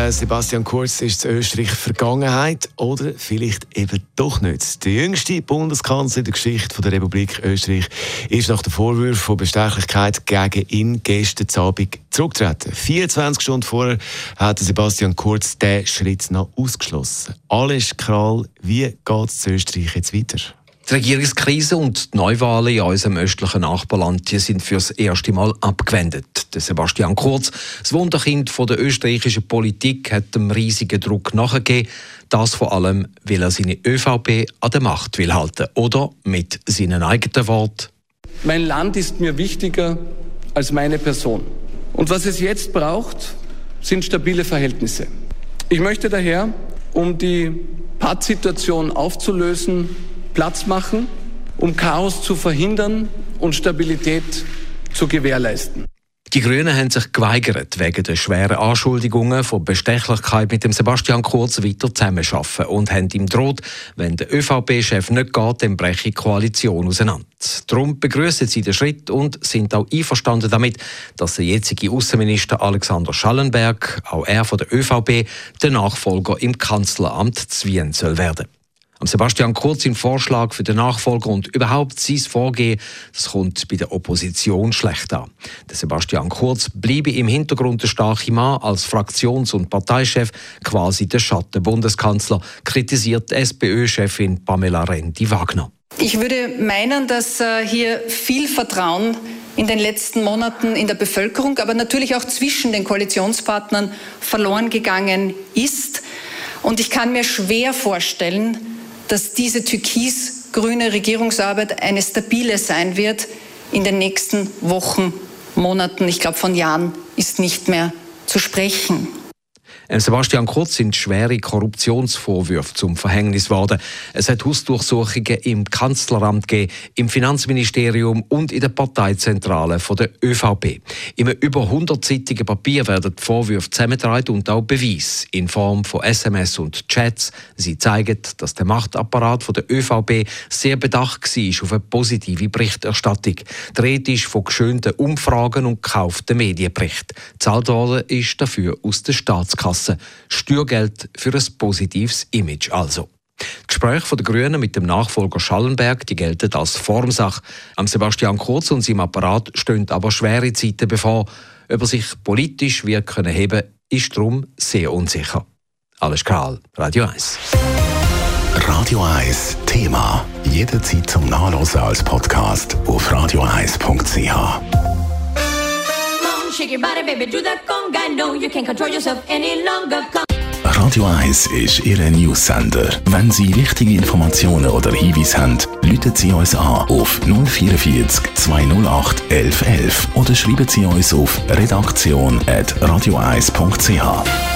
Der Sebastian Kurz ist in Österreich Vergangenheit oder vielleicht eben doch nicht. Der jüngste Bundeskanzler der Geschichte der Republik Österreich ist nach dem Vorwurf von Bestechlichkeit gegen ihn gestern Abend zurückgetreten. 24 Stunden vorher hat Sebastian Kurz diesen Schritt noch ausgeschlossen. Alles Kral, wie geht es Österreich jetzt weiter? Die Regierungskrise und die Neuwahlen in unserem östlichen Nachbarland sind fürs erste Mal abgewendet. Der Sebastian Kurz, das Wunderkind von der österreichischen Politik, hat dem riesigen Druck nachgegeben. Das vor allem, weil er seine ÖVP an der Macht will halten. Oder mit seinen eigenen Worten. Mein Land ist mir wichtiger als meine Person. Und was es jetzt braucht, sind stabile Verhältnisse. Ich möchte daher, um die Pattsituation aufzulösen, Platz machen, um Chaos zu verhindern und Stabilität zu gewährleisten. Die Grünen haben sich geweigert, wegen der schweren Anschuldigungen von Bestechlichkeit mit dem Sebastian Kurz weiter zusammenzuarbeiten und haben ihm droht, wenn der ÖVP-Chef nicht geht, dann breche die Koalition auseinander. Darum begrüßen sie den Schritt und sind auch einverstanden damit, dass der jetzige Außenminister Alexander Schallenberg, auch er von der ÖVP, der Nachfolger im Kanzleramt zu Wien soll werden. Sebastian Kurz im Vorschlag für den Nachfolger und überhaupt sein Vorgehen, das kommt bei der Opposition schlecht an. Der Sebastian Kurz bleibe im Hintergrund der starke Mann als Fraktions- und Parteichef, quasi der Schattenbundeskanzler, kritisiert SPÖ-Chefin Pamela Rendi-Wagner. Ich würde meinen, dass äh, hier viel Vertrauen in den letzten Monaten in der Bevölkerung, aber natürlich auch zwischen den Koalitionspartnern verloren gegangen ist. Und ich kann mir schwer vorstellen, dass diese türkis-grüne Regierungsarbeit eine stabile sein wird in den nächsten Wochen, Monaten. Ich glaube, von Jahren ist nicht mehr zu sprechen. Ähm, Sebastian Kurz sind schwere Korruptionsvorwürfe zum Verhängnis geworden. Es hat Hausdurchsuchungen im Kanzleramt gegeben, im Finanzministerium und in der Parteizentrale von der ÖVP. Im über 100-seitigen Papier werden die Vorwürfe zusammengetragen und auch Beweise in Form von SMS und Chats. Sie zeigen, dass der Machtapparat von der ÖVP sehr bedacht war auf eine positive Berichterstattung. Die Rede ist von geschönten Umfragen und gekauften Medienberichten. Zahlt worden ist dafür aus der Staatskasse. Kasse. Steuergeld für ein positives Image also. Die Gespräche der Grünen mit dem Nachfolger Schallenberg die gelten als Formsache. Am Sebastian Kurz und seinem Apparat stehen aber schwere Zeiten bevor. Ob er sich politisch wird können heben, ist darum sehr unsicher. Alles Karl, Radio 1. Radio 1 Thema. Jederzeit zum Nachlesen als Podcast auf radio1.ch. Shake your body, baby, do that conga. No, you can't control yourself any longer. Radio 1 ist Ihre Newsender. Wenn Sie wichtige Informationen oder Hinweise haben, rufen Sie uns an auf 044 208 1111 oder schreiben Sie uns auf redaktion.radio1.ch.